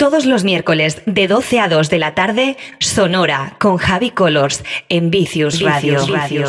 Todos los miércoles de 12 a 2 de la tarde, Sonora con Javi Colors en Vicious Radio. Radio,